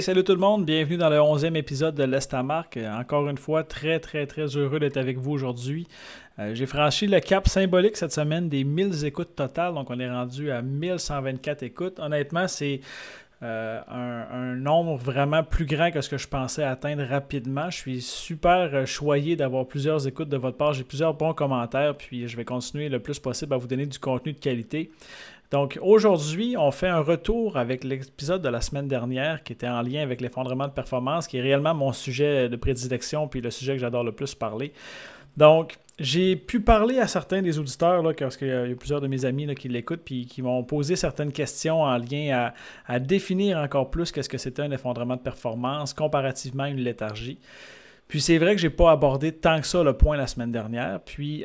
Salut tout le monde, bienvenue dans le 11e épisode de l'Estamarque. Encore une fois, très très très heureux d'être avec vous aujourd'hui. Euh, j'ai franchi le cap symbolique cette semaine des 1000 écoutes totales, donc on est rendu à 1124 écoutes. Honnêtement, c'est euh, un, nombre vraiment plus grand que ce que je pensais atteindre rapidement. Je suis super euh, choyé d'avoir plusieurs écoutes de votre part. J'ai plusieurs bons commentaires, puis je vais continuer le plus possible à vous donner du contenu de qualité. Donc aujourd'hui, on fait un retour avec l'épisode de la semaine dernière qui était en lien avec l'effondrement de performance, qui est réellement mon sujet de prédilection, puis le sujet que j'adore le plus parler. Donc, j'ai pu parler à certains des auditeurs, là, parce qu'il y a plusieurs de mes amis qui l'écoutent, puis qui m'ont posé certaines questions en lien à, définir encore plus qu'est-ce que c'était un effondrement de performance comparativement à une léthargie. Puis c'est vrai que je n'ai pas abordé tant que ça le point la semaine dernière. Puis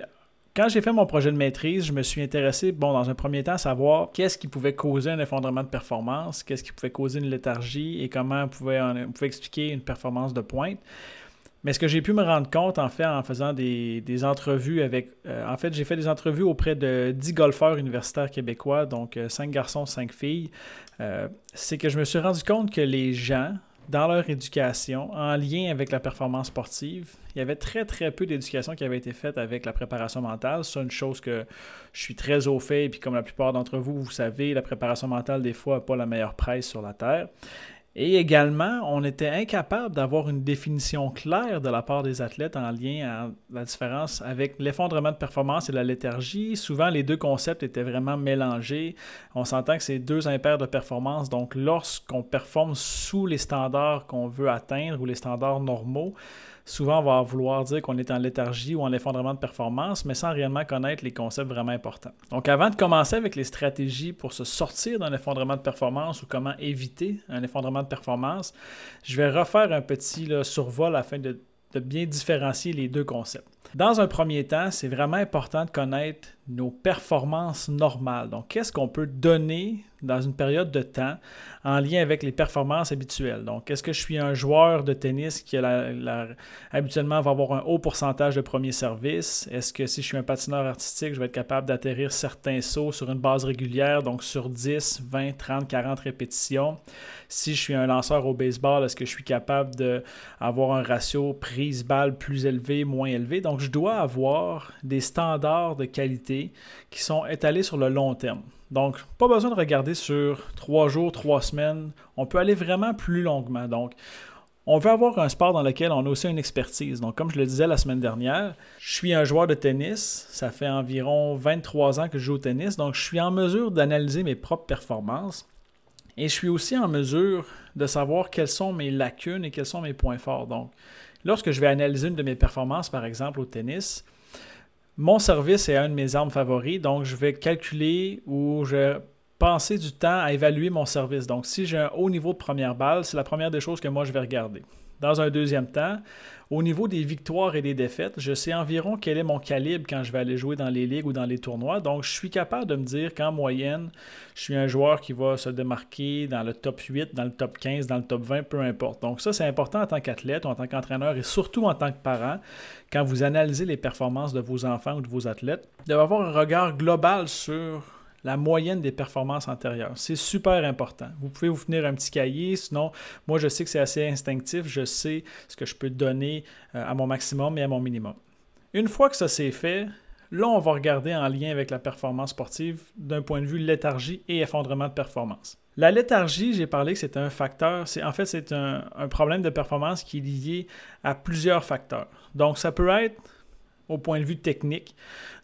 quand j'ai fait mon projet de maîtrise, je me suis intéressé, bon, dans un premier temps, à savoir qu'est-ce qui pouvait causer un effondrement de performance, qu'est-ce qui pouvait causer une léthargie et comment on pouvait, expliquer une performance de pointe. Mais ce que j'ai pu me rendre compte, en fait, en faisant des, entrevues avec. Euh, en fait, j'ai fait des entrevues auprès de 10 golfeurs universitaires québécois, donc 5 euh, garçons, 5 filles. Euh, c'est que je me suis rendu compte que les gens, dans leur éducation en lien avec la performance sportive. Il y avait très très peu d'éducation qui avait été faite avec la préparation mentale. C'est une chose que je suis très au fait, et puis comme la plupart d'entre vous, vous savez, la préparation mentale, des fois, n'a pas la meilleure presse sur la Terre. Et également, on était incapable d'avoir une définition claire de la part des athlètes en lien à la différence avec l'effondrement de performance et la léthargie. Souvent, les deux concepts étaient vraiment mélangés. On s'entend que c'est deux impairs de performance. Donc, lorsqu'on performe sous les standards qu'on veut atteindre ou les standards normaux, souvent on va vouloir dire qu'on est en léthargie ou en effondrement de performance, mais sans réellement connaître les concepts vraiment importants. Donc avant de commencer avec les stratégies pour se sortir d'un effondrement de performance ou comment éviter un effondrement de performance, je vais refaire un petit survol afin de bien différencier les deux concepts. Dans un premier temps, c'est vraiment important de connaître nos performances normales. Donc, qu'est-ce qu'on peut donner dans une période de temps en lien avec les performances habituelles? Donc, est-ce que je suis un joueur de tennis qui habituellement va avoir un haut pourcentage de premier service? Est-ce que si je suis un patineur artistique, je vais être capable d'atterrir certains sauts sur une base régulière, donc sur 10, 20, 30, 40 répétitions? Si je suis un lanceur au baseball, est-ce que je suis capable d'avoir un ratio prise-balle plus élevé, moins élevé? Je dois avoir des standards de qualité qui sont étalés sur le long terme. Donc, pas besoin de regarder sur trois jours, trois semaines. On peut aller vraiment plus longuement. Donc, on veut avoir un sport dans lequel on a aussi une expertise. Donc, comme je le disais la semaine dernière, je suis un joueur de tennis. Ça fait environ 23 ans que je joue au tennis. Donc, je suis en mesure d'analyser mes propres performances. Et je suis aussi en mesure de savoir quelles sont mes lacunes et quels sont mes points forts. Donc, lorsque je vais analyser une de mes performances, par exemple au tennis, mon service est un de mes armes favoris, donc je vais calculer ou je vais passer du temps à évaluer mon service. Donc, si j'ai un haut niveau de première balle, c'est la première des choses que moi je vais regarder. Dans un deuxième temps, au niveau des victoires et des défaites, je sais environ quel est mon calibre quand je vais aller jouer dans les ligues ou dans les tournois. Donc, je suis capable de me dire qu'en moyenne, je suis un joueur qui va se démarquer dans le top 8, dans le top 15, dans le top 20, peu importe. Donc, ça, c'est important en tant qu'athlète ou en tant qu'entraîneur et surtout en tant que parent, quand vous analysez les performances de vos enfants ou de vos athlètes, d'avoir un regard global sur la moyenne des performances antérieures. C'est super important. Vous pouvez vous finir un petit cahier, sinon, moi, je sais que c'est assez instinctif. Je sais ce que je peux donner euh, à mon maximum et à mon minimum. Une fois que ça c'est fait, là, on va regarder en lien avec la performance sportive d'un point de vue léthargie et effondrement de performance. La léthargie, j'ai parlé que c'est un facteur, c'est en fait c'est un, problème de performance qui est lié à plusieurs facteurs. Donc ça peut être point de vue technique.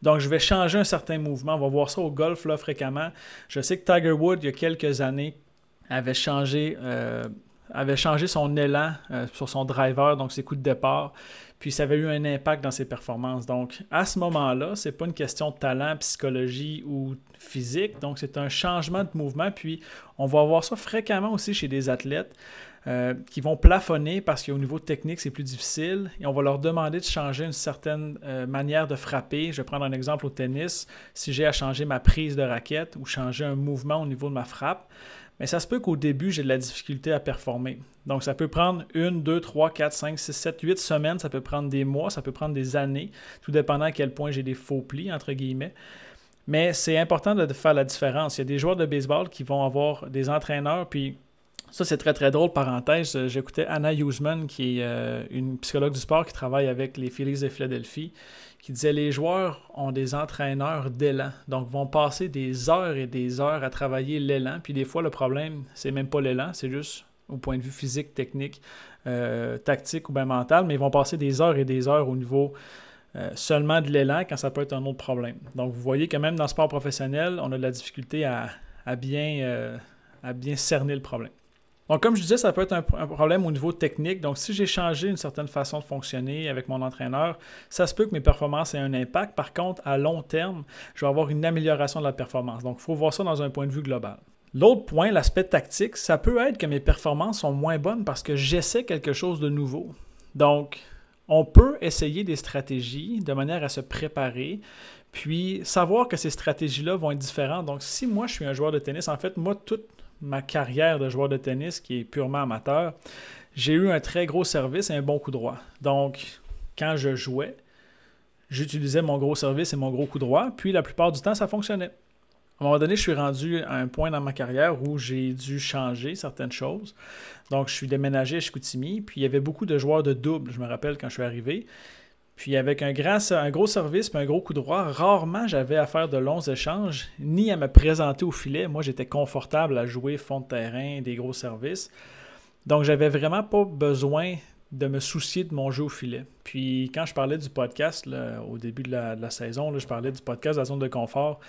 Donc, je vais changer un certain mouvement. On va voir ça au golf là, fréquemment. Je sais que Tiger Woods, il y a quelques années, avait changé, euh, avait changé son élan euh, sur son driver, donc ses coups de départ. Puis ça avait eu un impact dans ses performances. Donc, à ce moment-là, ce n'est pas une question de talent, psychologie ou physique. Donc, c'est un changement de mouvement. Puis, on va voir ça fréquemment aussi chez des athlètes. Euh, qui vont plafonner parce qu'au niveau technique, c'est plus difficile et on va leur demander de changer une certaine euh, manière de frapper. Je vais prendre un exemple au tennis. Si j'ai à changer ma prise de raquette ou changer un mouvement au niveau de ma frappe, mais ça se peut qu'au début, j'ai de la difficulté à performer. Donc, ça peut prendre une, deux, trois, quatre, cinq, six, sept, huit semaines, ça peut prendre des mois, ça peut prendre des années, tout dépendant à quel point j'ai des faux plis, entre guillemets. Mais c'est important de faire la différence. Il y a des joueurs de baseball qui vont avoir des entraîneurs, puis ça, c'est très, très drôle. Parenthèse, euh, j'écoutais Anna Huseman, qui est euh, une psychologue du sport qui travaille avec les Phillies de Philadelphie, qui disait les joueurs ont des entraîneurs d'élan. Donc, vont passer des heures et des heures à travailler l'élan. Puis, des fois, le problème, c'est même pas l'élan, c'est juste au point de vue physique, technique, euh, tactique ou bien mental. Mais ils vont passer des heures et des heures au niveau seulement de l'élan quand ça peut être un autre problème. Donc, vous voyez que même dans le sport professionnel, on a de la difficulté à, bien, à bien cerner le problème. Donc, comme je disais, ça peut être un, problème au niveau technique. Donc, si j'ai changé une certaine façon de fonctionner avec mon entraîneur, ça se peut que mes performances aient un impact. Par contre, à long terme, je vais avoir une amélioration de la performance. Donc, il faut voir ça dans un point de vue global. L'autre point, l'aspect tactique, ça peut être que mes performances sont moins bonnes parce que j'essaie quelque chose de nouveau. Donc, on peut essayer des stratégies de manière à se préparer, puis savoir que ces stratégies-là vont être différentes. Donc, si moi, je suis un joueur de tennis, en fait, moi, toute ma carrière de joueur de tennis, qui est purement amateur, j'ai eu un très gros service et un bon coup droit. Donc, quand je jouais, j'utilisais mon gros service et mon gros coup droit, puis la plupart du temps, ça fonctionnait. À un moment donné, je suis rendu à un point dans ma carrière où j'ai dû changer certaines choses. Donc, je suis déménagé à Chicoutimi, puis il y avait beaucoup de joueurs de double, je me rappelle quand je suis arrivé. Puis avec un, gros service et un gros coup droit, rarement j'avais à faire de longs échanges, ni à me présenter au filet. Moi, j'étais confortable à jouer fond de terrain, des gros services. Donc, j'avais vraiment pas besoin de me soucier de mon jeu au filet. Puis quand je parlais du podcast au début de la, saison, je parlais du podcast de la zone de confort.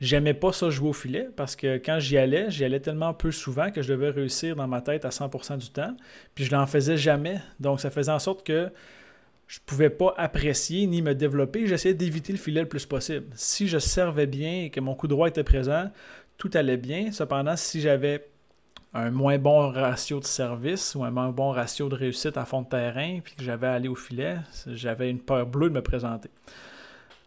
J'aimais pas ça jouer au filet parce que quand j'y allais, j'y allais tellement peu souvent que je devais réussir dans ma tête à 100% du temps. Puis je n'en faisais jamais. Donc ça faisait en sorte que je ne pouvais pas apprécier ni me développer. J'essayais d'éviter le filet le plus possible. Si je servais bien et que mon coup droit était présent, tout allait bien. Cependant, si j'avais un moins bon ratio de service ou un moins bon ratio de réussite à fond de terrain, puis que j'avais à aller au filet, j'avais une peur bleue de me présenter.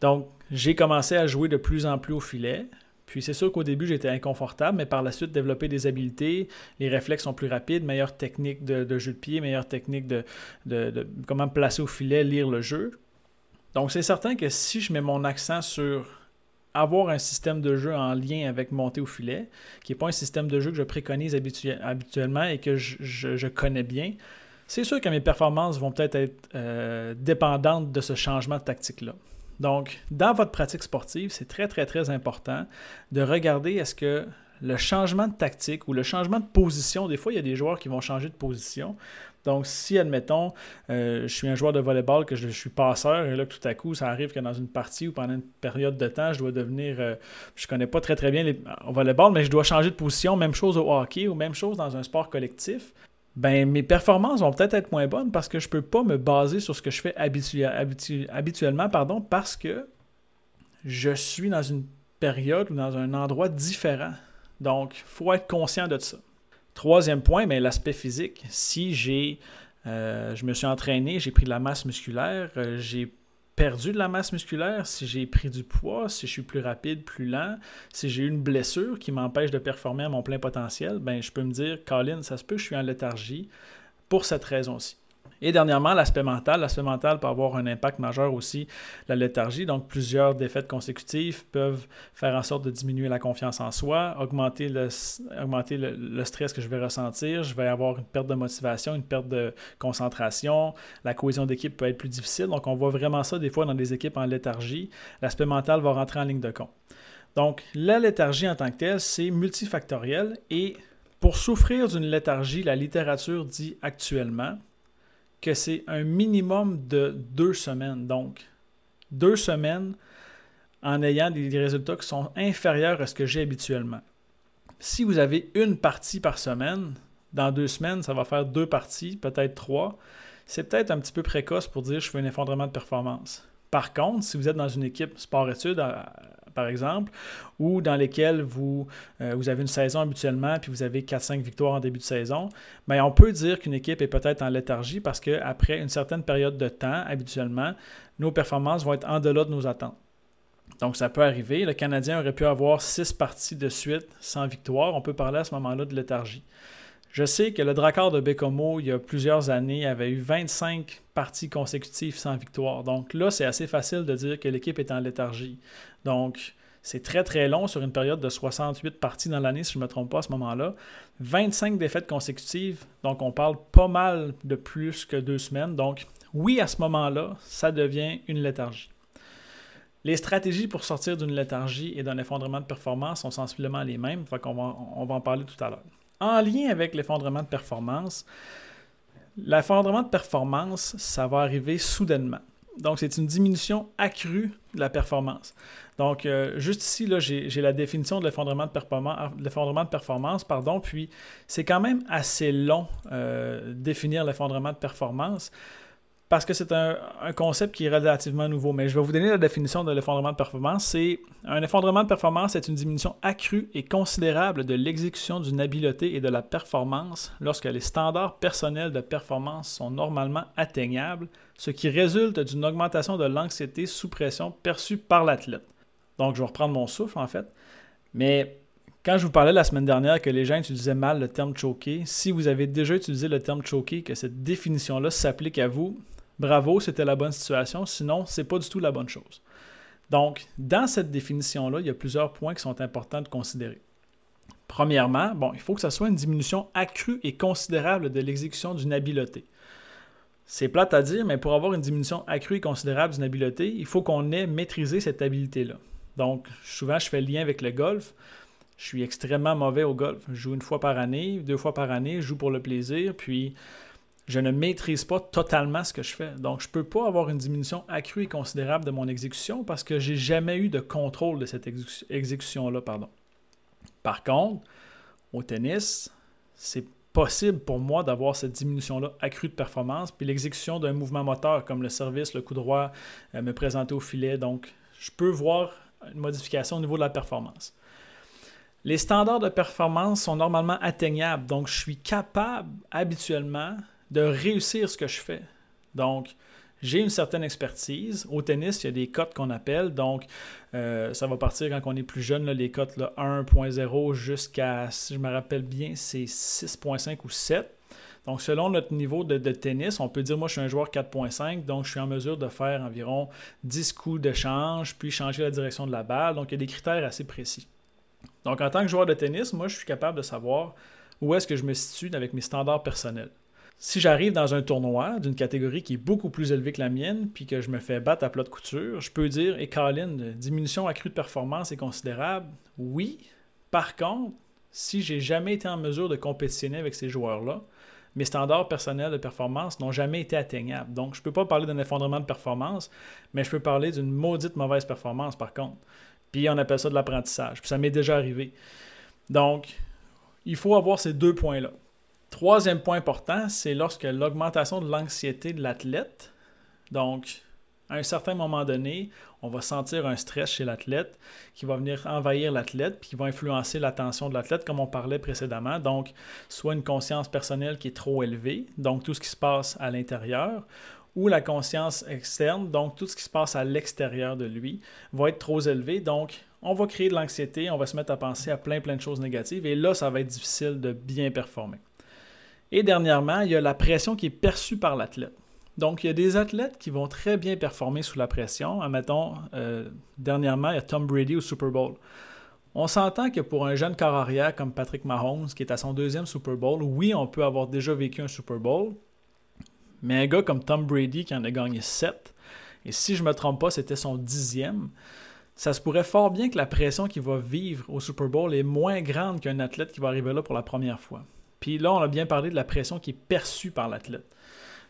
Donc, j'ai commencé à jouer de plus en plus au filet. Puis c'est sûr qu'au début, j'étais inconfortable, mais par la suite, développer des habiletés, les réflexes sont plus rapides, meilleure technique de, jeu de pied, meilleure technique de, comment placer au filet, lire le jeu. Donc c'est certain que si je mets mon accent sur avoir un système de jeu en lien avec monter au filet, qui n'est pas un système de jeu que je préconise habituellement et que je, connais bien, c'est sûr que mes performances vont peut-être être, euh, dépendantes de ce changement de tactique-là. Donc, dans votre pratique sportive, c'est très, très, très important de regarder est-ce que le changement de tactique ou le changement de position, des fois, il y a des joueurs qui vont changer de position. Donc, si, admettons, euh, je suis un joueur de volleyball, que je, suis passeur, et là, tout à coup, ça arrive que dans une partie ou pendant une période de temps, je dois devenir, euh, je connais pas très, très bien le volleyball, mais je dois changer de position, même chose au hockey ou même chose dans un sport collectif ben mes performances vont peut-être être moins bonnes parce que je peux pas me baser sur ce que je fais habituellement pardon, parce que je suis dans une période ou dans un endroit différent. Donc, il faut être conscient de ça. Troisième point, ben, l'aspect physique. Si j'ai, euh, je me suis entraîné, j'ai pris de la masse musculaire, euh, j'ai perdu de la masse musculaire, si j'ai pris du poids, si je suis plus rapide, plus lent, si j'ai eu une blessure qui m'empêche de performer à mon plein potentiel, ben je peux me dire, Colin, ça se peut je suis en léthargie pour cette raison-ci. Et dernièrement, l'aspect mental. L'aspect mental peut avoir un impact majeur aussi, la léthargie. Donc, plusieurs défaites consécutives peuvent faire en sorte de diminuer la confiance en soi, augmenter le, stress que je vais ressentir. Je vais avoir une perte de motivation, une perte de concentration. La cohésion d'équipe peut être plus difficile. Donc, on voit vraiment ça des fois dans des équipes en léthargie. L'aspect mental va rentrer en ligne de compte. Donc, la léthargie en tant que telle, c'est multifactoriel et pour souffrir d'une léthargie, la littérature dit actuellement que c'est un minimum de deux semaines. Donc, deux semaines en ayant des résultats qui sont inférieurs à ce que j'ai habituellement. Si vous avez une partie par semaine, dans deux semaines, ça va faire deux parties, peut-être trois. C'est peut-être un petit peu précoce pour dire je fais un effondrement de performance. Par contre, si vous êtes dans une équipe sport-études, par exemple, ou dans lesquelles vous, euh, vous avez une saison habituellement, puis vous avez 4-5 victoires en début de saison, bien, on peut dire qu'une équipe est peut-être en léthargie parce qu'après une certaine période de temps, habituellement, nos performances vont être en delà de nos attentes. Donc, ça peut arriver. Le Canadien aurait pu avoir six parties de suite sans victoire. On peut parler à ce moment-là de léthargie. Je sais que le Drakkar de Bécomo, il y a plusieurs années, avait eu 25 parties consécutives sans victoire. Donc là, c'est assez facile de dire que l'équipe est en léthargie. Donc, c'est très très long sur une période de 68 parties dans l'année, si je ne me trompe pas à ce moment-là. 25 défaites consécutives, donc on parle pas mal de plus que deux semaines. Donc oui, à ce moment-là, ça devient une léthargie. Les stratégies pour sortir d'une léthargie et d'un effondrement de performance sont sensiblement les mêmes, va, on va en parler tout à l'heure. En lien avec l'effondrement de performance, l'effondrement de performance, ça va arriver soudainement. Donc, c'est une diminution accrue de la performance. Donc, euh, juste ici, j'ai la définition de l'effondrement de, de, performance, pardon, puis c'est quand même assez long euh, définir l'effondrement de performance parce que c'est un, concept qui est relativement nouveau. Mais je vais vous donner la définition de l'effondrement de performance. C'est un effondrement de performance est une diminution accrue et considérable de l'exécution d'une habileté et de la performance lorsque les standards personnels de performance sont normalement atteignables, ce qui résulte d'une augmentation de l'anxiété sous pression perçue par l'athlète. Donc, je vais reprendre mon souffle en fait. Mais quand je vous parlais la semaine dernière que les gens utilisaient mal le terme choqué, si vous avez déjà utilisé le terme choqué, que cette définition-là s'applique à vous, bravo, c'était la bonne situation, sinon, c'est pas du tout la bonne chose. Donc, dans cette définition-là, il y a plusieurs points qui sont importants de considérer. Premièrement, bon, il faut que ce soit une diminution accrue et considérable de l'exécution d'une habileté. C'est plate à dire, mais pour avoir une diminution accrue et considérable d'une habileté, il faut qu'on ait maîtrisé cette habileté-là. Donc, souvent, je fais le lien avec le golf. Je suis extrêmement mauvais au golf. Je joue une fois par année, deux fois par année, je joue pour le plaisir, puis je ne maîtrise pas totalement ce que je fais. Donc, je ne peux pas avoir une diminution accrue et considérable de mon exécution parce que j'ai jamais eu de contrôle de cette exécution-là. Pardon. Par contre, au tennis, c'est possible pour moi d'avoir cette diminution-là accrue de performance, puis l'exécution d'un mouvement moteur comme le service, le coup droit, euh, me présenter au filet. Donc, je peux voir une modification au niveau de la performance. Les standards de performance sont normalement atteignables, donc je suis capable habituellement de réussir ce que je fais. Donc, j'ai une certaine expertise. Au tennis, il y a des cotes qu'on appelle. Donc, euh, ça va partir quand on est plus jeune, les cotes 1.0 jusqu'à, si je me rappelle bien, c'est 6.5 ou 7. Donc, selon notre niveau de, tennis, on peut dire, moi, je suis un joueur 4.5, donc je suis en mesure de faire environ 10 coups de change, puis changer la direction de la balle. Donc, il y a des critères assez précis. Donc, en tant que joueur de tennis, moi, je suis capable de savoir où est-ce que je me situe avec mes standards personnels. Si j'arrive dans un tournoi d'une catégorie qui est beaucoup plus élevée que la mienne, puis que je me fais battre à plat de couture, je peux dire, et hey, Colin, diminution accrue de performance est considérable. Oui. Par contre, si j'ai jamais été en mesure de compétitionner avec ces joueurs-là, mes standards personnels de performance n'ont jamais été atteignables. Donc, je ne peux pas parler d'un effondrement de performance, mais je peux parler d'une maudite mauvaise performance par contre. Puis on appelle ça de l'apprentissage. Puis ça m'est déjà arrivé. Donc, il faut avoir ces deux points-là. Troisième point important, c'est lorsque l'augmentation de l'anxiété de l'athlète, donc à un certain moment donné, on va sentir un stress chez l'athlète qui va venir envahir l'athlète puis qui va influencer l'attention de l'athlète comme on parlait précédemment. Donc, soit une conscience personnelle qui est trop élevée, donc tout ce qui se passe à l'intérieur, ou la conscience externe, donc tout ce qui se passe à l'extérieur de lui, va être trop élevé. Donc, on va créer de l'anxiété, on va se mettre à penser à plein plein de choses négatives et là, ça va être difficile de bien performer. Et dernièrement, il y a la pression qui est perçue par l'athlète. Donc, il y a des athlètes qui vont très bien performer sous la pression. Admettons, euh, dernièrement, il y a Tom Brady au Super Bowl. On s'entend que pour un jeune corps arrière comme Patrick Mahomes, qui est à son deuxième Super Bowl, oui, on peut avoir déjà vécu un Super Bowl, mais un gars comme Tom Brady qui en a gagné sept, et si je ne me trompe pas, c'était son dixième, ça se pourrait fort bien que la pression qu'il va vivre au Super Bowl est moins grande qu'un athlète qui va arriver là pour la première fois. Puis là, on a bien parlé de la pression qui est perçue par l'athlète.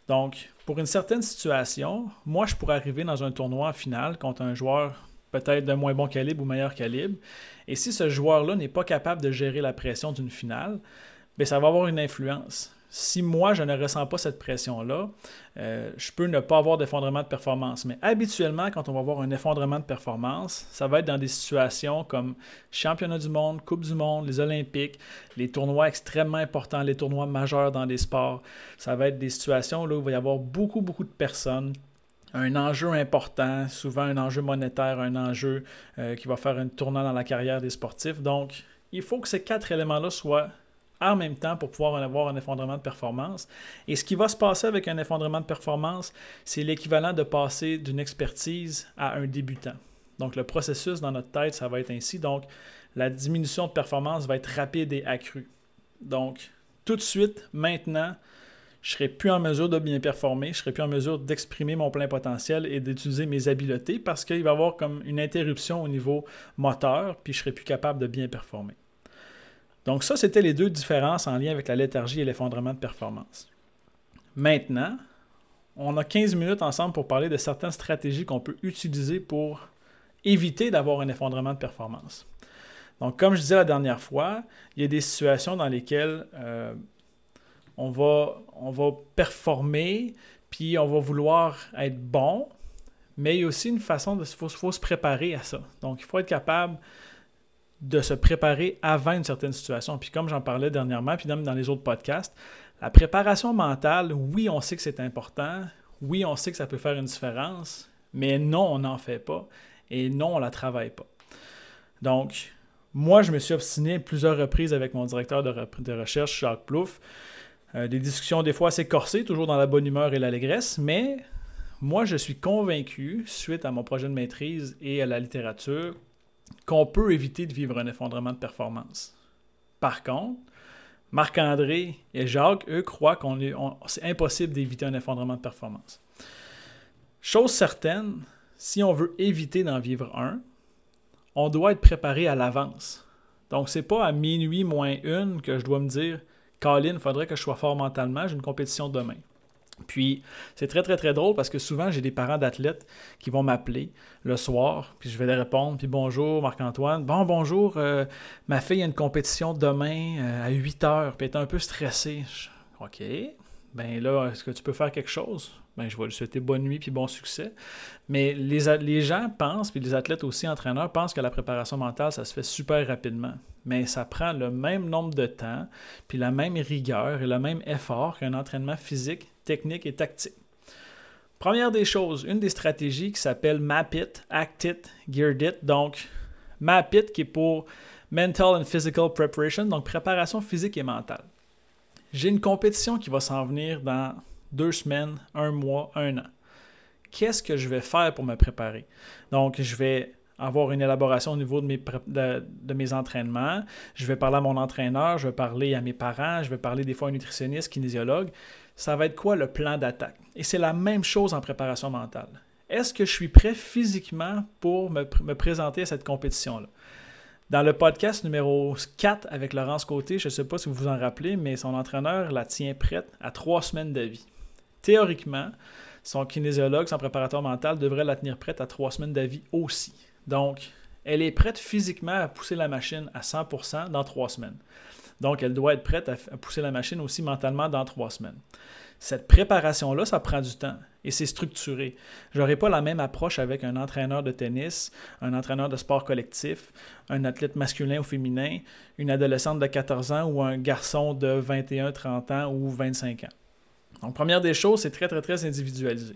Donc, pour une certaine situation, moi, je pourrais arriver dans un tournoi final contre un joueur peut-être de moins bon calibre ou meilleur calibre. Et si ce joueur-là n'est pas capable de gérer la pression d'une finale, bien, ça va avoir une influence si moi, je ne ressens pas cette pression-là, euh, je peux ne pas avoir d'effondrement de performance. Mais habituellement, quand on va avoir un effondrement de performance, ça va être dans des situations comme championnat du monde, Coupe du monde, les Olympiques, les tournois extrêmement importants, les tournois majeurs dans les sports. Ça va être des situations où il va y avoir beaucoup, beaucoup de personnes un enjeu important, souvent un enjeu monétaire, un enjeu euh, qui va faire un tournant dans la carrière des sportifs. Donc, il faut que ces quatre éléments-là soient en même temps pour pouvoir avoir un effondrement de performance. Et ce qui va se passer avec un effondrement de performance, c'est l'équivalent de passer d'une expertise à un débutant. Donc le processus dans notre tête, ça va être ainsi. Donc la diminution de performance va être rapide et accrue. Donc tout de suite, maintenant, je ne serai plus en mesure de bien performer, je ne serai plus en mesure d'exprimer mon plein potentiel et d'utiliser mes habiletés parce qu'il va y avoir comme une interruption au niveau moteur, puis je ne serai plus capable de bien performer. Donc ça, c'était les deux différences en lien avec la léthargie et l'effondrement de performance. Maintenant, on a 15 minutes ensemble pour parler de certaines stratégies qu'on peut utiliser pour éviter d'avoir un effondrement de performance. Donc, comme je disais la dernière fois, il y a des situations dans lesquelles euh, on, va, on va performer, puis on va vouloir être bon, mais il y a aussi une façon de faut, se préparer à ça. Donc, il faut être capable de se préparer avant une certaine situation. Puis comme j'en parlais dernièrement, puis même dans les autres podcasts, la préparation mentale, oui, on sait que c'est important, oui, on sait que ça peut faire une différence, mais non, on n'en fait pas, et non, on ne la travaille pas. Donc, moi, je me suis obstiné plusieurs reprises avec mon directeur de, recherche, Jacques Plouffe. Euh, des discussions des fois assez corsées, toujours dans la bonne humeur et l'allégresse, mais moi, je suis convaincu, suite à mon projet de maîtrise et à la littérature, qu'on peut éviter de vivre un effondrement de performance. Par contre, Marc-André et Jacques, eux, croient qu'on est, c'est impossible d'éviter un effondrement de performance. Chose certaine, si on veut éviter d'en vivre un, on doit être préparé à l'avance. Donc, c'est pas à minuit moins une que je dois me dire Colin, il faudrait que je sois fort mentalement, j'ai une compétition demain. Puis c'est très très très drôle parce que souvent j'ai des parents d'athlètes qui vont m'appeler le soir, puis je vais leur répondre, puis bonjour Marc-Antoine, bon bonjour, euh, ma fille a une compétition demain euh, à 8 heures, puis elle est un peu stressée. ok, ben là, est-ce que tu peux faire quelque chose? Ben, je vais lui souhaiter bonne nuit puis bon succès. Mais les, les gens pensent, puis les athlètes aussi, entraîneurs, pensent que la préparation mentale, ça se fait super rapidement. Mais ça prend le même nombre de temps, puis la même rigueur et le même effort qu'un entraînement physique technique et tactique. Première des choses, une des stratégies qui s'appelle Map It, Act It, Geared It. Donc, Map It qui est pour Mental and Physical Preparation, donc préparation physique et mentale. J'ai une compétition qui va s'en venir dans deux semaines, un mois, un an. Qu'est-ce que je vais faire pour me préparer? Donc, je vais avoir une élaboration au niveau de mes, de, mes entraînements. Je vais parler à mon entraîneur, je vais parler à mes parents, je vais parler des fois à un nutritionniste, kinésiologue ça va être quoi le plan d'attaque? Et c'est la même chose en préparation mentale. Est-ce que je suis prêt physiquement pour me, présenter à cette compétition-là? Dans le podcast numéro 4 avec Laurence Côté, je ne sais pas si vous vous en rappelez, mais son entraîneur la tient prête à trois semaines de vie. Théoriquement, son kinésiologue, son préparateur mental devrait la tenir prête à trois semaines de vie aussi. Donc, elle est prête physiquement à pousser la machine à 100% dans trois semaines. Donc, elle doit être prête à, pousser la machine aussi mentalement dans trois semaines. Cette préparation-là, ça prend du temps et c'est structuré. Je n'aurai pas la même approche avec un entraîneur de tennis, un entraîneur de sport collectif, un athlète masculin ou féminin, une adolescente de 14 ans ou un garçon de 21, 30 ans ou 25 ans. Donc, première des choses, c'est très, très, très individualisé.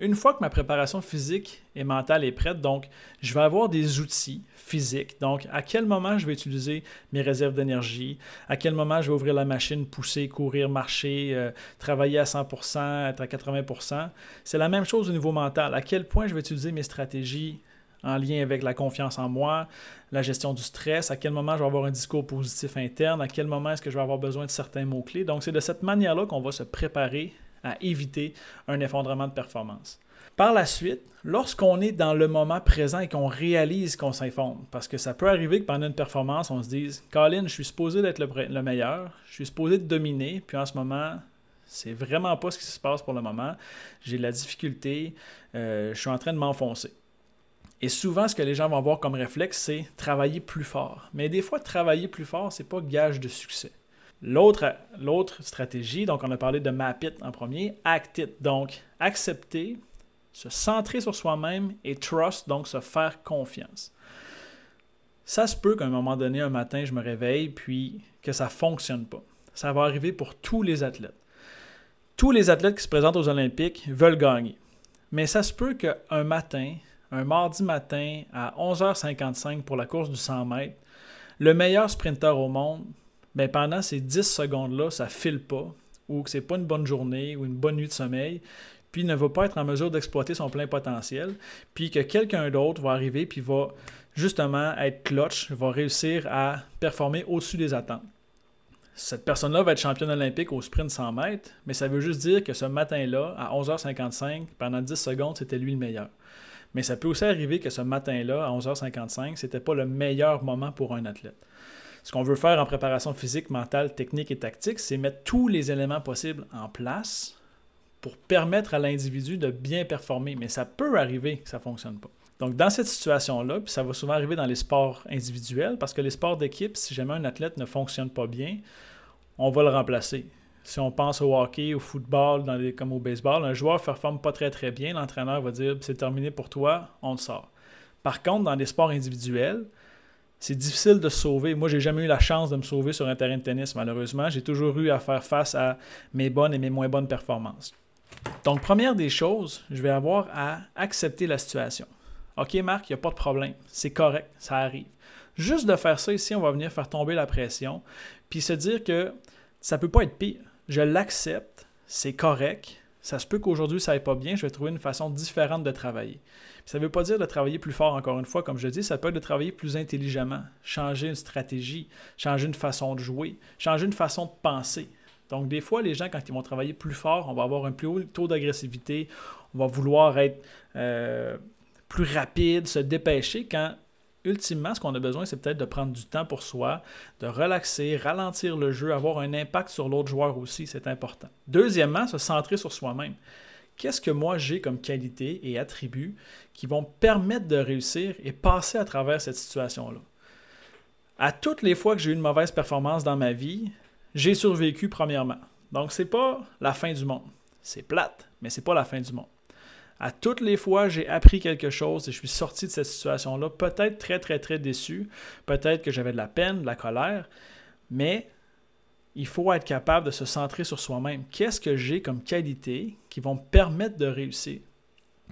Une fois que ma préparation physique et mentale est prête, donc je vais avoir des outils physiques. Donc, à quel moment je vais utiliser mes réserves d'énergie, à quel moment je vais ouvrir la machine, pousser, courir, marcher, euh, travailler à 100%, être à 80%. C'est la même chose au niveau mental. À quel point je vais utiliser mes stratégies en lien avec la confiance en moi, la gestion du stress, à quel moment je vais avoir un discours positif interne, à quel moment est-ce que je vais avoir besoin de certains mots-clés? Donc, c'est de cette manière-là qu'on va se préparer à éviter un effondrement de performance. Par la suite, lorsqu'on est dans le moment présent et qu'on réalise qu'on s'effondre, parce que ça peut arriver que pendant une performance, on se dise Colin, je suis supposé d'être le, meilleur, je suis supposé de dominer, puis en ce moment, C'est vraiment pas ce qui se passe pour le moment. J'ai de la difficulté, euh, je suis en train de m'enfoncer. Et souvent, ce que les gens vont avoir comme réflexe, c'est travailler plus fort. Mais des fois, travailler plus fort, c'est pas gage de succès. L'autre, stratégie, donc on a parlé de map it en premier, act it. Donc, accepter, se centrer sur soi-même et trust, donc se faire confiance. Ça se peut qu'à un moment donné, un matin, je me réveille, puis que ça ne fonctionne pas. Ça va arriver pour tous les athlètes. Tous les athlètes qui se présentent aux Olympiques veulent gagner. Mais ça se peut qu'un matin, un mardi matin à 11h55 pour la course du 100 mètres, le meilleur sprinter au monde, ben pendant ces 10 secondes-là, ça file pas, ou que c'est pas une bonne journée ou une bonne nuit de sommeil, puis ne va pas être en mesure d'exploiter son plein potentiel, puis que quelqu'un d'autre va arriver puis va justement être clutch, va réussir à performer au-dessus des attentes. Cette personne-là va être championne olympique au sprint 100 mètres, mais ça veut juste dire que ce matin-là, à 11h55, pendant 10 secondes, c'était lui le meilleur. Mais ça peut aussi arriver que ce matin-là, à 11h55, ce n'était pas le meilleur moment pour un athlète. Ce qu'on veut faire en préparation physique, mentale, technique et tactique, c'est mettre tous les éléments possibles en place pour permettre à l'individu de bien performer. Mais ça peut arriver que ça ne fonctionne pas. Donc, dans cette situation-là, puis ça va souvent arriver dans les sports individuels, parce que les sports d'équipe, si jamais un athlète ne fonctionne pas bien, on va le remplacer. Si on pense au hockey, au football, comme au baseball, un joueur ne performe pas très très bien, l'entraîneur va dire c'est terminé pour toi, on te sort. Par contre, dans les sports individuels, c'est difficile de se sauver. Moi, j'ai jamais eu la chance de me sauver sur un terrain de tennis, malheureusement. J'ai toujours eu à faire face à mes bonnes et mes moins bonnes performances. Donc, première des choses, je vais avoir à accepter la situation. OK, Marc, il n'y a pas de problème. C'est correct, ça arrive. Juste de faire ça ici, on va venir faire tomber la pression, puis se dire que ça ne peut pas être pire. Je l'accepte, c'est correct. Ça se peut qu'aujourd'hui ça n'aille pas bien, je vais trouver une façon différente de travailler. Ça ne veut pas dire de travailler plus fort, encore une fois, comme je dis, ça peut être de travailler plus intelligemment, changer une stratégie, changer une façon de jouer, changer une façon de penser. Donc, des fois, les gens, quand ils vont travailler plus fort, on va avoir un plus haut taux d'agressivité, on va vouloir être euh, plus rapide, se dépêcher, quand ultimement, ce qu'on a besoin, c'est peut-être de prendre du temps pour soi, de relaxer, ralentir le jeu, avoir un impact sur l'autre joueur aussi, c'est important. Deuxièmement, se centrer sur soi-même. Qu'est-ce que moi j'ai comme qualité et attributs qui vont permettre de réussir et passer à travers cette situation-là? À toutes les fois que j'ai eu une mauvaise performance dans ma vie, j'ai survécu premièrement. Donc, c'est pas la fin du monde. C'est plate, mais c'est pas la fin du monde. À toutes les fois, j'ai appris quelque chose et je suis sorti de cette situation-là, peut-être très, très, très déçu, peut-être que j'avais de la peine, de la colère, mais il faut être capable de se centrer sur soi-même. Qu'est-ce que j'ai comme qualités qui vont me permettre de réussir?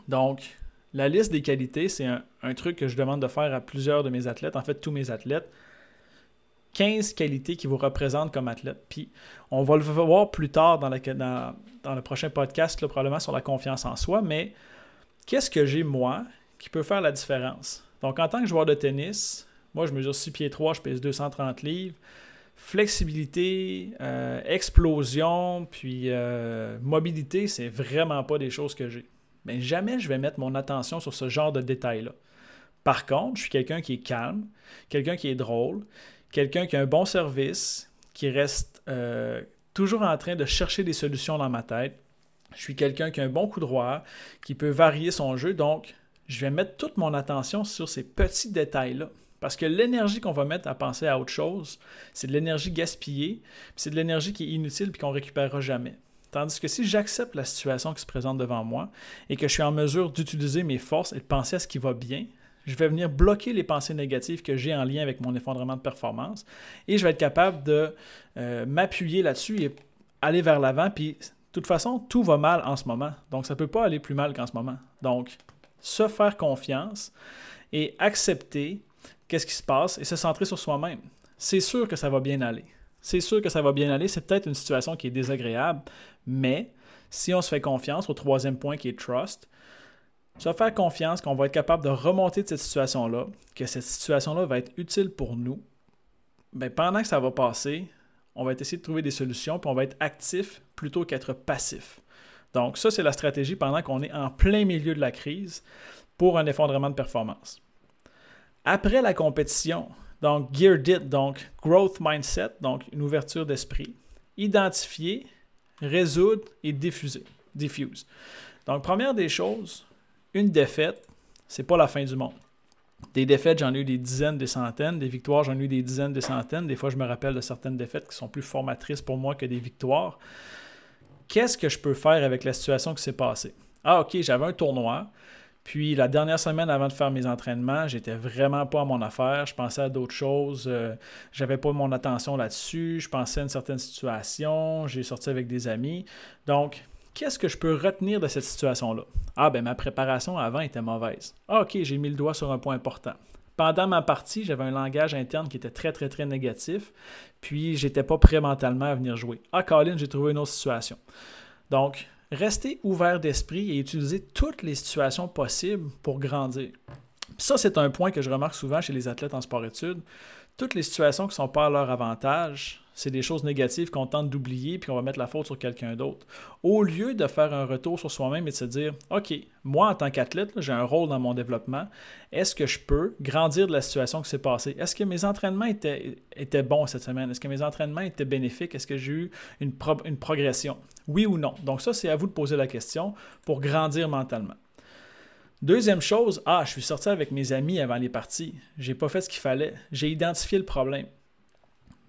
Donc, la liste des qualités, c'est un, truc que je demande de faire à plusieurs de mes athlètes, en fait tous mes athlètes. 15 qualités qui vous représentent comme athlète. Puis on va le voir plus tard dans, dans, le prochain podcast, probablement sur la confiance en soi, mais qu'est-ce que j'ai moi qui peut faire la différence? Donc en tant que joueur de tennis, moi je mesure 6 pieds 3, je pèse 230 livres. Flexibilité, euh, explosion, puis euh, mobilité, c'est vraiment pas des choses que j'ai. Mais jamais je vais mettre mon attention sur ce genre de détails-là. Par contre, je suis quelqu'un qui est calme, quelqu'un qui est drôle, quelqu'un qui a un bon service, qui reste euh, toujours en train de chercher des solutions dans ma tête. Je suis quelqu'un qui a un bon coup droit, qui peut varier son jeu. Donc, je vais mettre toute mon attention sur ces petits détails-là. Parce que l'énergie qu'on va mettre à penser à autre chose, c'est de l'énergie gaspillée, c'est de l'énergie qui est inutile et qu'on ne récupérera jamais. Tandis que si j'accepte la situation qui se présente devant moi et que je suis en mesure d'utiliser mes forces et de penser à ce qui va bien, je vais venir bloquer les pensées négatives que j'ai en lien avec mon effondrement de performance et je vais être capable de euh, m'appuyer là-dessus et aller vers l'avant. Puis, de toute façon, tout va mal en ce moment. Donc, ça ne peut pas aller plus mal qu'en ce moment. Donc, se faire confiance et accepter qu'est-ce qui se passe et se centrer sur soi-même. C'est sûr que ça va bien aller. C'est sûr que ça va bien aller. C'est peut-être une situation qui est désagréable, mais si on se fait confiance au troisième point qui est trust, se faire confiance qu'on va être capable de remonter de cette situation-là, que cette situation-là va être utile pour nous, bien, pendant que ça va passer, on va essayer de trouver des solutions, puis on va être actif plutôt qu'être passif. Donc ça, c'est la stratégie pendant qu'on est en plein milieu de la crise pour un effondrement de performance. Après la compétition, donc Geared It, donc Growth Mindset, donc une ouverture d'esprit, identifier résoudre et diffuser. Diffuse. Donc, première des choses, une défaite, c'est pas la fin du monde. Des défaites, j'en ai eu des dizaines, des centaines. Des victoires, j'en ai eu des dizaines, des centaines. Des fois, je me rappelle de certaines défaites qui sont plus formatrices pour moi que des victoires. Qu'est-ce que je peux faire avec la situation qui s'est passée? Ah, OK, j'avais un tournoi. Puis la dernière semaine avant de faire mes entraînements, j'étais vraiment pas à mon affaire. Je pensais à d'autres choses. Euh, j'avais pas mon attention là-dessus. Je pensais à une certaine situation. J'ai sorti avec des amis. Donc, qu'est-ce que je peux retenir de cette situation-là? Ah, ben ma préparation avant était mauvaise. Ah, ok, j'ai mis le doigt sur un point important. Pendant ma partie, j'avais un langage interne qui était très, très, très négatif, puis j'étais pas prêt mentalement à venir jouer. Ah, Colin, j'ai trouvé une autre situation. Donc, restez ouvert d'esprit et utilisez toutes les situations possibles pour grandir. ça, c'est un point que je remarque souvent chez les athlètes en sport-études. Toutes les situations qui ne sont pas à leur avantage, c'est des choses négatives qu'on tente d'oublier puis qu'on va mettre la faute sur quelqu'un d'autre. Au lieu de faire un retour sur soi-même et de se dire OK, moi en tant qu'athlète, j'ai un rôle dans mon développement. Est-ce que je peux grandir de la situation qui s'est passée? Est-ce que mes entraînements étaient, bons cette semaine? Est-ce que mes entraînements étaient bénéfiques? Est-ce que j'ai eu une progression? Oui ou non Donc, ça, c'est à vous de poser la question pour grandir mentalement. Deuxième chose, ah, je suis sorti avec mes amis avant les parties. J'ai pas fait ce qu'il fallait. J'ai identifié le problème.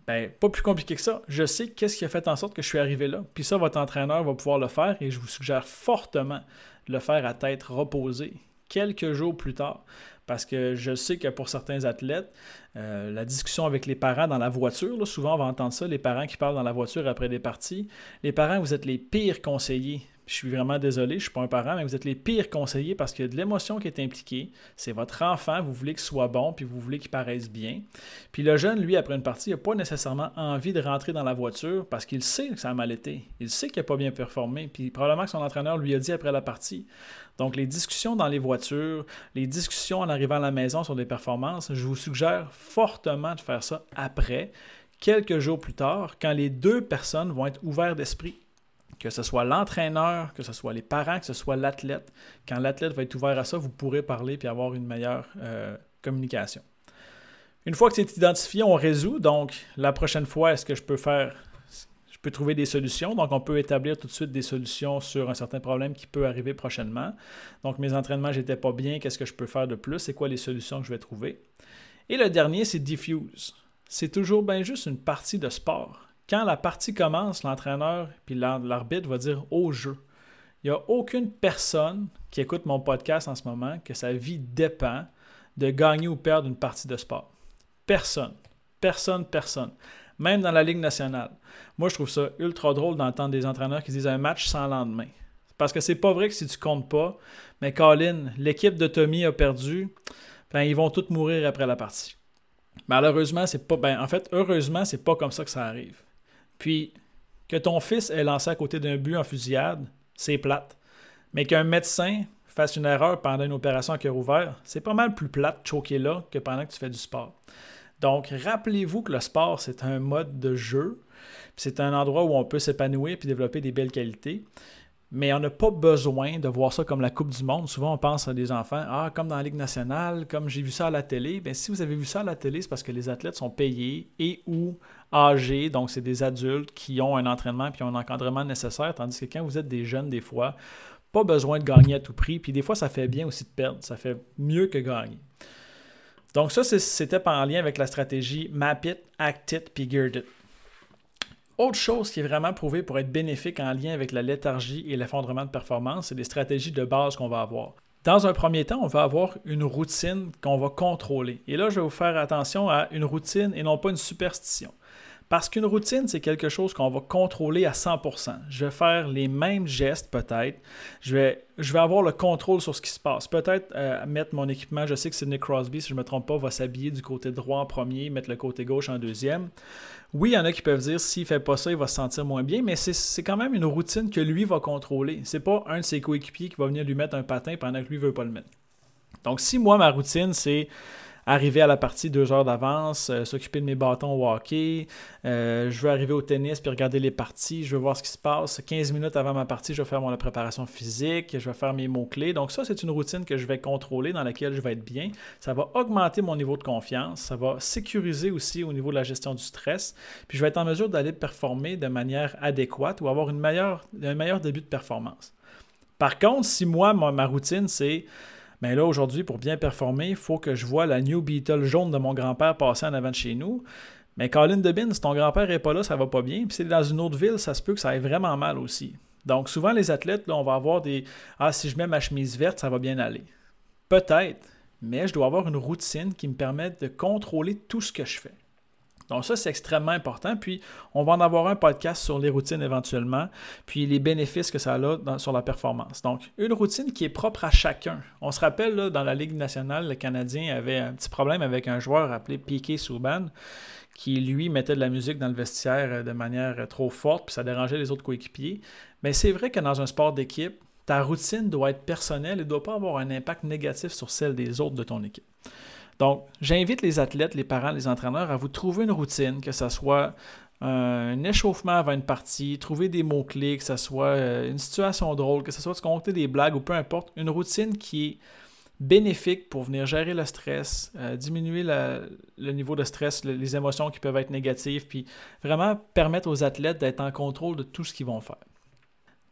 Ben, pas plus compliqué que ça. Je sais qu'est-ce qui a fait en sorte que je suis arrivé là. Puis ça, votre entraîneur va pouvoir le faire et je vous suggère fortement de le faire à tête reposée quelques jours plus tard. Parce que je sais que pour certains athlètes, euh, la discussion avec les parents dans la voiture, souvent on va entendre ça, les parents qui parlent dans la voiture après des parties. Les parents, vous êtes les pires conseillers je suis vraiment désolé, je ne suis pas un parent, mais vous êtes les pires conseillers parce qu'il y a de l'émotion qui est impliquée. C'est votre enfant, vous voulez qu'il soit bon, puis vous voulez qu'il paraisse bien. Puis le jeune, lui, après une partie, n'a pas nécessairement envie de rentrer dans la voiture parce qu'il sait que ça a mal été. Il sait qu'il n'a pas bien performé, puis probablement que son entraîneur lui a dit après la partie. Donc les discussions dans les voitures, les discussions en arrivant à la maison sur des performances, je vous suggère fortement de faire ça après, quelques jours plus tard, quand les deux personnes vont être ouvertes d'esprit que ce soit l'entraîneur, que ce soit les parents, que ce soit l'athlète. Quand l'athlète va être ouvert à ça, vous pourrez parler et avoir une meilleure euh, communication. Une fois que c'est identifié, on résout. Donc, la prochaine fois, est-ce que je peux faire, je peux trouver des solutions? Donc, on peut établir tout de suite des solutions sur un certain problème qui peut arriver prochainement. Donc, mes entraînements, j'étais pas bien. Qu'est-ce que je peux faire de plus? C'est quoi les solutions que je vais trouver? Et le dernier, c'est diffuse. C'est toujours bien juste une partie de sport quand la partie commence, l'entraîneur puis l'arbitre va dire au jeu. Il n'y a aucune personne qui écoute mon podcast en ce moment que sa vie dépend de gagner ou perdre une partie de sport. Personne. Personne, personne. Même dans la Ligue nationale. Moi, je trouve ça ultra drôle d'entendre des entraîneurs qui disent un match sans lendemain. Parce que c'est pas vrai que si tu comptes pas, mais Colin, l'équipe de Tommy a perdu, ben, ils vont tous mourir après la partie. Malheureusement, c'est pas. Ben, en fait, heureusement, c'est pas comme ça que ça arrive. Puis, que ton fils ait lancé à côté d'un but en fusillade, c'est plate. Mais qu'un médecin fasse une erreur pendant une opération à cœur ouvert, c'est pas mal plus plate de choquer là que pendant que tu fais du sport. Donc, rappelez-vous que le sport, c'est un mode de jeu, c'est un endroit où on peut s'épanouir et développer des belles qualités. Mais on n'a pas besoin de voir ça comme la Coupe du Monde. Souvent, on pense à des enfants, ah, comme dans la Ligue nationale, comme j'ai vu ça à la télé. Bien, si vous avez vu ça à la télé, c'est parce que les athlètes sont payés et ou âgés. Donc, c'est des adultes qui ont un entraînement et un encadrement nécessaire. Tandis que quand vous êtes des jeunes, des fois, pas besoin de gagner à tout prix. Puis des fois, ça fait bien aussi de perdre. Ça fait mieux que gagner. Donc, ça, c'était en lien avec la stratégie Map It, Act It, puis Geared It. Autre chose qui est vraiment prouvée pour être bénéfique en lien avec la léthargie et l'effondrement de performance, c'est des stratégies de base qu'on va avoir. Dans un premier temps, on va avoir une routine qu'on va contrôler. Et là, je vais vous faire attention à une routine et non pas une superstition. Parce qu'une routine, c'est quelque chose qu'on va contrôler à 100%. Je vais faire les mêmes gestes peut-être. Je vais, je vais avoir le contrôle sur ce qui se passe. Peut-être euh, mettre mon équipement, je sais que Sidney Crosby, si je ne me trompe pas, va s'habiller du côté droit en premier, mettre le côté gauche en deuxième. Oui, il y en a qui peuvent dire s'il fait pas ça, il va se sentir moins bien, mais c'est quand même une routine que lui va contrôler. C'est pas un de ses coéquipiers qui va venir lui mettre un patin pendant que lui veut pas le mettre. Donc si moi, ma routine, c'est arriver à la partie deux heures d'avance, euh, s'occuper de mes bâtons au hockey. Euh, je veux arriver au tennis puis regarder les parties. Je veux voir ce qui se passe. 15 minutes avant ma partie, je vais faire mon préparation physique. Je vais faire mes mots-clés. Donc, ça, c'est une routine que je vais contrôler, dans laquelle je vais être bien. Ça va augmenter mon niveau de confiance. Ça va sécuriser aussi au niveau de la gestion du stress. Puis, je vais être en mesure d'aller performer de manière adéquate ou avoir une meilleure, un meilleur début de performance. Par contre, si moi, ma, routine, c'est mais là, aujourd'hui, pour bien performer, il faut que je vois la New Beetle jaune de mon grand-père passer en avant de chez nous. Mais Colin Debin, si ton grand-père n'est pas là, ça va pas bien. Puis si dans une autre ville, ça se peut que ça aille vraiment mal aussi. Donc souvent, les athlètes, là, on va avoir des Ah, si je mets ma chemise verte, ça va bien aller. Peut-être, mais je dois avoir une routine qui me permette de contrôler tout ce que je fais. Donc ça, c'est extrêmement important. Puis, on va en avoir un podcast sur les routines éventuellement, puis les bénéfices que ça a sur la performance. Donc, une routine qui est propre à chacun. On se rappelle, dans la Ligue nationale, le Canadien avait un petit problème avec un joueur appelé Piquet Souban qui, lui, mettait de la musique dans le vestiaire euh, de manière euh, trop forte, puis ça dérangeait les autres coéquipiers. Mais c'est vrai que dans un sport d'équipe, ta routine doit être personnelle et ne doit pas avoir un impact négatif sur celle des autres de ton équipe. Donc, j'invite les athlètes, les parents, les entraîneurs à vous trouver une routine, que ce soit un échauffement avant une partie, trouver des mots-clés, que ce soit euh, une situation drôle, que ce soit de compter des blagues ou peu importe, une routine qui est bénéfique pour venir gérer le stress, euh, diminuer le niveau de stress, les émotions qui peuvent être négatives, puis vraiment permettre aux athlètes d'être en contrôle de tout ce qu'ils vont faire.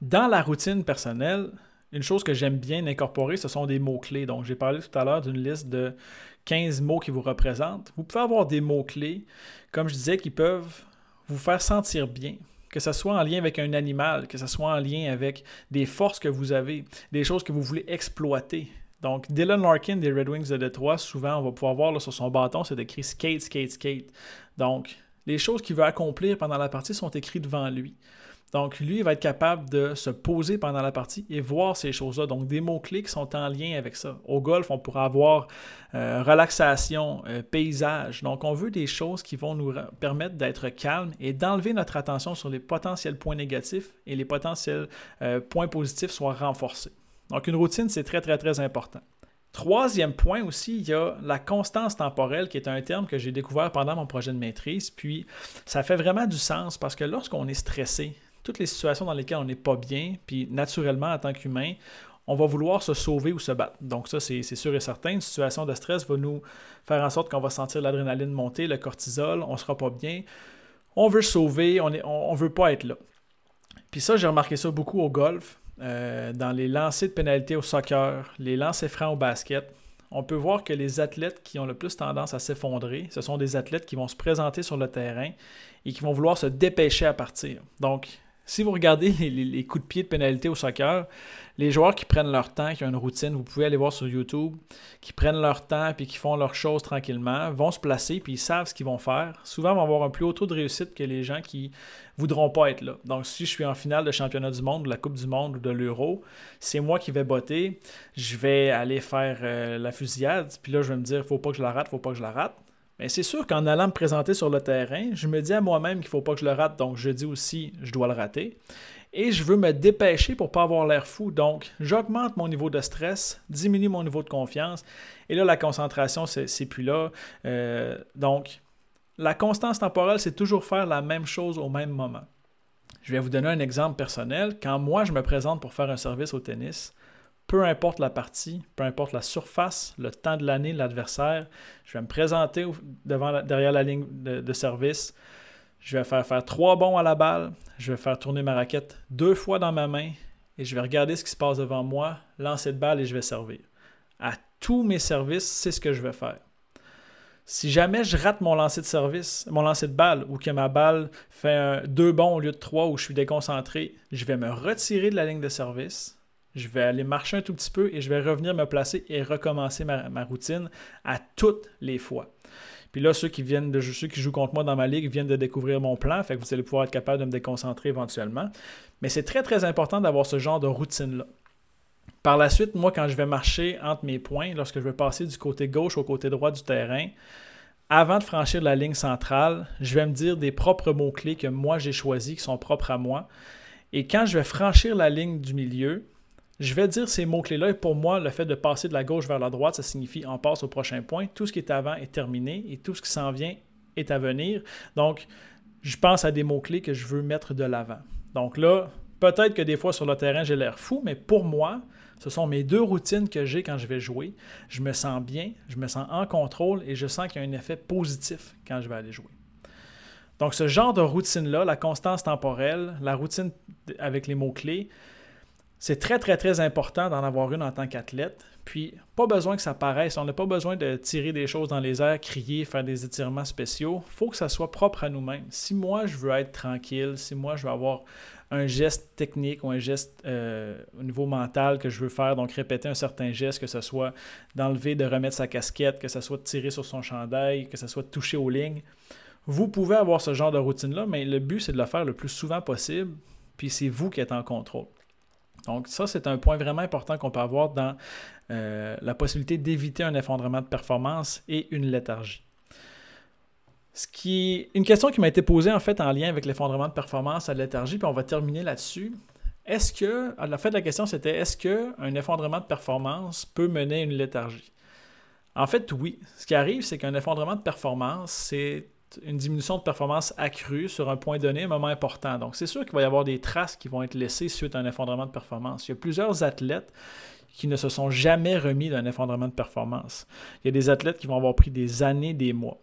Dans la routine personnelle, une chose que j'aime bien incorporer, ce sont des mots-clés. Donc, j'ai parlé tout à l'heure d'une liste de 15 mots qui vous représentent. Vous pouvez avoir des mots-clés, comme je disais, qui peuvent vous faire sentir bien. Que ce soit en lien avec un animal, que ce soit en lien avec des forces que vous avez, des choses que vous voulez exploiter. Donc, Dylan Larkin des Red Wings de Detroit, souvent, on va pouvoir voir sur son bâton, c'est écrit skate, skate, skate. Donc, les choses qu'il veut accomplir pendant la partie sont écrites devant lui. Donc, lui, il va être capable de se poser pendant la partie et voir ces choses-là. Donc, des mots-clés qui sont en lien avec ça. Au golf, on pourra avoir euh, relaxation, euh, paysage. Donc, on veut des choses qui vont nous permettre d'être calmes et d'enlever notre attention sur les potentiels points négatifs et les potentiels euh, points positifs soient renforcés. Donc, une routine, c'est très, très, très important. Troisième point aussi, il y a la constance temporelle, qui est un terme que j'ai découvert pendant mon projet de maîtrise. Puis, ça fait vraiment du sens parce que lorsqu'on est stressé, toutes les situations dans lesquelles on n'est pas bien, puis naturellement, en tant qu'humain, on va vouloir se sauver ou se battre. Donc ça, c'est sûr et certain. Une situation de stress va nous faire en sorte qu'on va sentir l'adrénaline monter, le cortisol, on ne sera pas bien. On veut sauver, on ne on, veut pas être là. Puis ça, j'ai remarqué ça beaucoup au golf, euh, dans les lancers de pénalité au soccer, les lancers francs au basket. On peut voir que les athlètes qui ont le plus tendance à s'effondrer, ce sont des athlètes qui vont se présenter sur le terrain et qui vont vouloir se dépêcher à partir. Donc, si vous regardez les, coups de pied de pénalité au soccer, les joueurs qui prennent leur temps, qui ont une routine, vous pouvez aller voir sur YouTube, qui prennent leur temps puis qui font leurs choses tranquillement, vont se placer puis ils savent ce qu'ils vont faire. Souvent, vont avoir un plus haut taux de réussite que les gens qui voudront pas être là. Donc, si je suis en finale de championnat du monde, de la Coupe du monde ou de l'Euro, c'est moi qui vais botter. Je vais aller faire euh, la fusillade. Puis là, je vais me dire, faut pas que je la rate, faut pas que je la rate. Mais c'est sûr qu'en allant me présenter sur le terrain, je me dis à moi-même qu'il ne faut pas que je le rate, donc je dis aussi je dois le rater. Et je veux me dépêcher pour ne pas avoir l'air fou. Donc, j'augmente mon niveau de stress, diminue mon niveau de confiance. Et là, la concentration, c'est plus là. Euh, donc, la constance temporelle, c'est toujours faire la même chose au même moment. Je vais vous donner un exemple personnel. Quand moi, je me présente pour faire un service au tennis, peu importe la partie, peu importe la surface, le temps de l'année, l'adversaire, je vais me présenter devant derrière la ligne de, service. Je vais faire faire trois bons à la balle. Je vais faire tourner ma raquette deux fois dans ma main et je vais regarder ce qui se passe devant moi, lancer de balle et je vais servir. À tous mes services, c'est ce que je vais faire. Si jamais je rate mon lancer de service, mon lancer de balle, ou que ma balle fait deux bons au lieu de trois, où je suis déconcentré, je vais me retirer de la ligne de service je vais aller marcher un tout petit peu et je vais revenir me placer et recommencer ma, routine à toutes les fois. Puis là, ceux qui viennent de ceux qui jouent contre moi dans ma ligue viennent de découvrir mon plan, fait que vous allez pouvoir être capable de me déconcentrer éventuellement. Mais c'est très très important d'avoir ce genre de routine-là. Par la suite, moi, quand je vais marcher entre mes points, lorsque je vais passer du côté gauche au côté droit du terrain, avant de franchir la ligne centrale, je vais me dire des propres mots-clés que moi j'ai choisis, qui sont propres à moi. Et quand je vais franchir la ligne du milieu, je vais dire ces mots-clés-là et pour moi, le fait de passer de la gauche vers la droite, ça signifie on passe au prochain point. Tout ce qui est avant est terminé et tout ce qui s'en vient est à venir. Donc, je pense à des mots-clés que je veux mettre de l'avant. Donc là, peut-être que des fois sur le terrain, j'ai l'air fou, mais pour moi, ce sont mes deux routines que j'ai quand je vais jouer. Je me sens bien, je me sens en contrôle et je sens qu'il y a un effet positif quand je vais aller jouer. Donc ce genre de routine-là, la constance temporelle, la routine avec les mots-clés, c'est très, très, très important d'en avoir une en tant qu'athlète. Puis, pas besoin que ça paraisse. On n'a pas besoin de tirer des choses dans les airs, crier, faire des étirements spéciaux. Il faut que ça soit propre à nous-mêmes. Si moi, je veux être tranquille, si moi, je veux avoir un geste technique ou un geste euh, au niveau mental que je veux faire, donc répéter un certain geste, que ce soit d'enlever, de remettre sa casquette, que ce soit de tirer sur son chandail, que ce soit de toucher aux lignes, vous pouvez avoir ce genre de routine-là, mais le but, c'est de le faire le plus souvent possible, puis c'est vous qui êtes en contrôle. Donc ça, c'est un point vraiment important qu'on peut avoir dans euh, la possibilité d'éviter un effondrement de performance et une léthargie. Ce qui une question qui m'a été posée en fait en lien avec l'effondrement de performance à la léthargie, puis on va terminer là-dessus. Est-ce que, la fait la question c'était est-ce qu'un effondrement de performance peut mener à une léthargie? En fait, oui. Ce qui arrive, c'est qu'un effondrement de performance, c'est une diminution de performance accrue sur un point donné, un moment important. Donc, c'est sûr qu'il va y avoir des traces qui vont être laissées suite à un effondrement de performance. Il y a plusieurs athlètes qui ne se sont jamais remis d'un effondrement de performance. Il y a des athlètes qui vont avoir pris des années, des mois.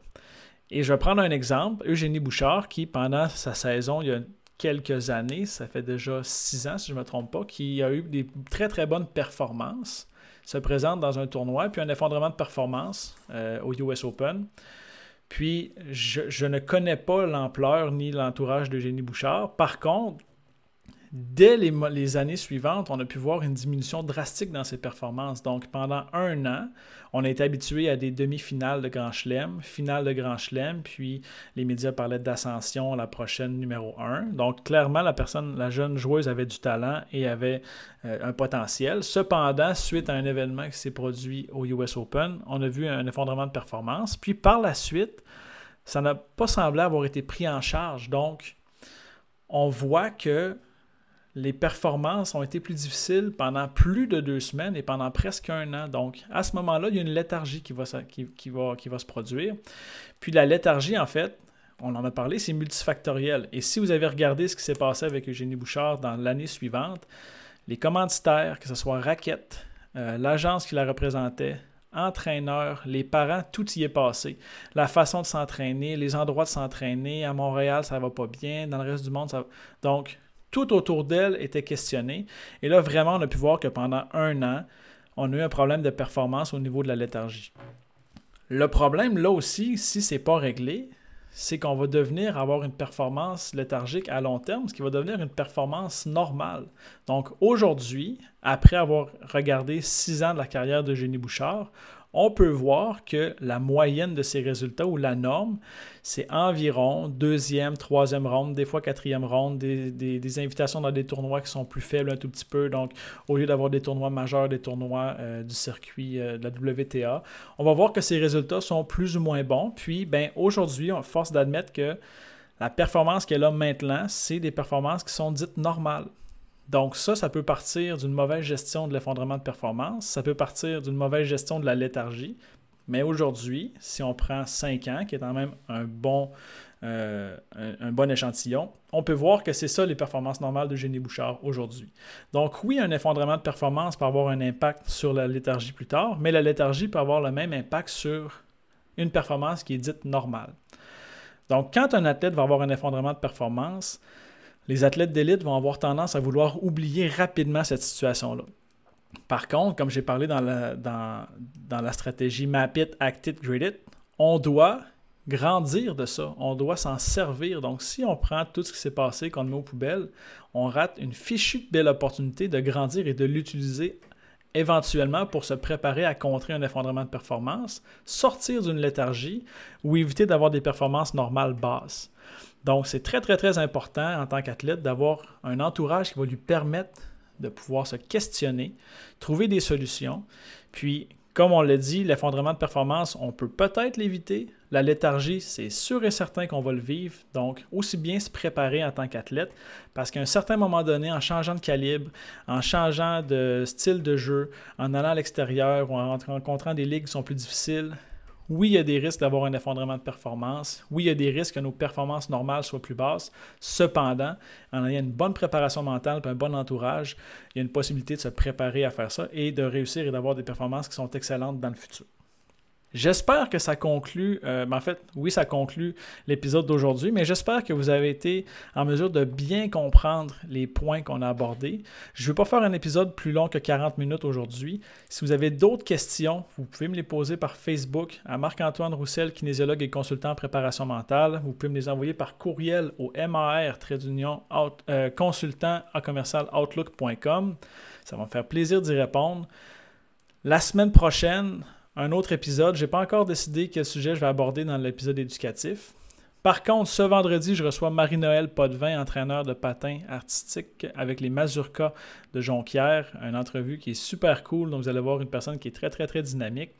Et je vais prendre un exemple, Eugénie Bouchard, qui pendant sa saison, il y a quelques années, ça fait déjà six ans si je ne me trompe pas, qui a eu des très très bonnes performances, se présente dans un tournoi, puis un effondrement de performance euh, au US Open. Puis, je, ne connais pas l'ampleur ni l'entourage d'Eugénie Bouchard. Par contre, dès les, années suivantes, on a pu voir une diminution drastique dans ses performances. Donc, pendant un an, on a été habitué à des demi-finales de Grand Chelem, finale de Grand Chelem, puis les médias parlaient d'ascension, la prochaine numéro 1. Donc, clairement, la personne, la jeune joueuse avait du talent et avait euh, un potentiel. Cependant, suite à un événement qui s'est produit au US Open, on a vu un effondrement de performance. Puis par la suite, ça n'a pas semblé avoir été pris en charge. Donc, on voit que les performances ont été plus difficiles pendant plus de deux semaines et pendant presque un an. Donc, à ce moment-là, il y a une léthargie qui va, qui, va, qui va se produire. Puis la léthargie, en fait, on en a parlé, c'est multifactoriel. Et si vous avez regardé ce qui s'est passé avec Eugénie Bouchard dans l'année suivante, les commanditaires, que ce soit Raquette, euh, l'agence qui la représentait, entraîneur, les parents, tout y est passé. La façon de s'entraîner, les endroits de s'entraîner. À Montréal, ça va pas bien. Dans le reste du monde, ça va... Donc, tout autour d'elle était questionné. Et là, vraiment, on a pu voir que pendant un an, on a eu un problème de performance au niveau de la léthargie. Le problème, là aussi, si ce n'est pas réglé, c'est qu'on va devenir avoir une performance léthargique à long terme, ce qui va devenir une performance normale. Donc aujourd'hui, après avoir regardé six ans de la carrière de Génie Bouchard, on peut voir que la moyenne de ces résultats ou la norme, c'est environ deuxième, troisième ronde, des fois quatrième ronde, des, invitations dans des tournois qui sont plus faibles un tout petit peu. Donc, au lieu d'avoir des tournois majeurs, des tournois euh, du circuit euh, de la WTA, on va voir que ces résultats sont plus ou moins bons. Puis, ben, aujourd'hui, on force d'admettre que la performance qu'elle a maintenant, c'est des performances qui sont dites normales. Donc ça, ça peut partir d'une mauvaise gestion de l'effondrement de performance, ça peut partir d'une mauvaise gestion de la léthargie. Mais aujourd'hui, si on prend 5 ans, qui est quand même un bon, euh, un, bon échantillon, on peut voir que c'est ça les performances normales de Génie Bouchard aujourd'hui. Donc oui, un effondrement de performance peut avoir un impact sur la léthargie plus tard, mais la léthargie peut avoir le même impact sur une performance qui est dite normale. Donc quand un athlète va avoir un effondrement de performance, les athlètes d'élite vont avoir tendance à vouloir oublier rapidement cette situation-là. Par contre, comme j'ai parlé dans la, stratégie Map It, Act It, Grid It, on doit grandir de ça. On doit s'en servir. Donc, si on prend tout ce qui s'est passé, qu'on met aux poubelles, on rate une fichue belle opportunité de grandir et de l'utiliser éventuellement pour se préparer à contrer un effondrement de performance, sortir d'une léthargie ou éviter d'avoir des performances normales basses. Donc, c'est très, très, très important en tant qu'athlète d'avoir un entourage qui va lui permettre de pouvoir se questionner, trouver des solutions. Puis, Comme on l'a dit, l'effondrement de performance, on peut peut-être l'éviter. La léthargie, c'est sûr et certain qu'on va le vivre. Donc, aussi bien se préparer en tant qu'athlète, parce qu'à un certain moment donné, en changeant de calibre, en changeant de style de jeu, en allant à l'extérieur ou en rencontrant des ligues qui sont plus difficiles, oui, il y a des risques d'avoir un effondrement de performance. Oui, il y a des risques que nos performances normales soient plus basses. Cependant, en ayant une bonne préparation mentale et un bon entourage, il y a une possibilité de se préparer à faire ça et de réussir et d'avoir des performances qui sont excellentes dans le futur. J'espère que ça conclut, euh, ben, en fait, oui, ça conclut l'épisode d'aujourd'hui, mais j'espère que vous avez été en mesure de bien comprendre les points qu'on a abordés. Je ne vais pas faire un épisode plus long que 40 minutes aujourd'hui. Si vous avez d'autres questions, vous pouvez me les poser par Facebook à Marc-Antoine Roussel, kinésiologue et consultant en préparation mentale. Vous pouvez me les envoyer par courriel au MAR, euh, consultant à commercial outlook.com. Ça va me faire plaisir d'y répondre. La semaine prochaine, un autre épisode. Je n'ai pas encore décidé quel sujet je vais aborder dans l'épisode éducatif. Par contre, ce vendredi, je reçois Marie-Noël Potvin, entraîneur de patin artistique avec les Mazurkas de Jonquière. Une entrevue qui est super cool. Donc, vous allez voir une personne qui est très, très, très dynamique.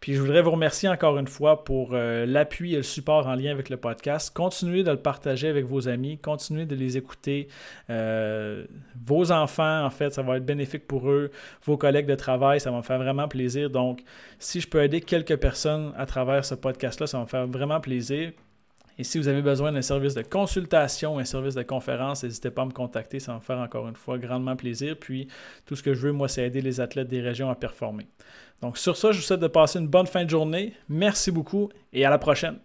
Puis, je voudrais vous remercier encore une fois pour euh, l'appui et le support en lien avec le podcast. Continuez de le partager avec vos amis. Continuez de les écouter. Euh, vos enfants, en fait, ça va être bénéfique pour eux. Vos collègues de travail, ça va me faire vraiment plaisir. Donc, si je peux aider quelques personnes à travers ce podcast-là, ça va me faire vraiment plaisir. Et si vous avez besoin d'un service de consultation, un service de conférence, n'hésitez pas à me contacter, ça va me faire encore une fois grandement plaisir. Puis tout ce que je veux, moi, c'est aider les athlètes des régions à performer. Donc sur ça, je vous souhaite de passer une bonne fin de journée. Merci beaucoup et à la prochaine.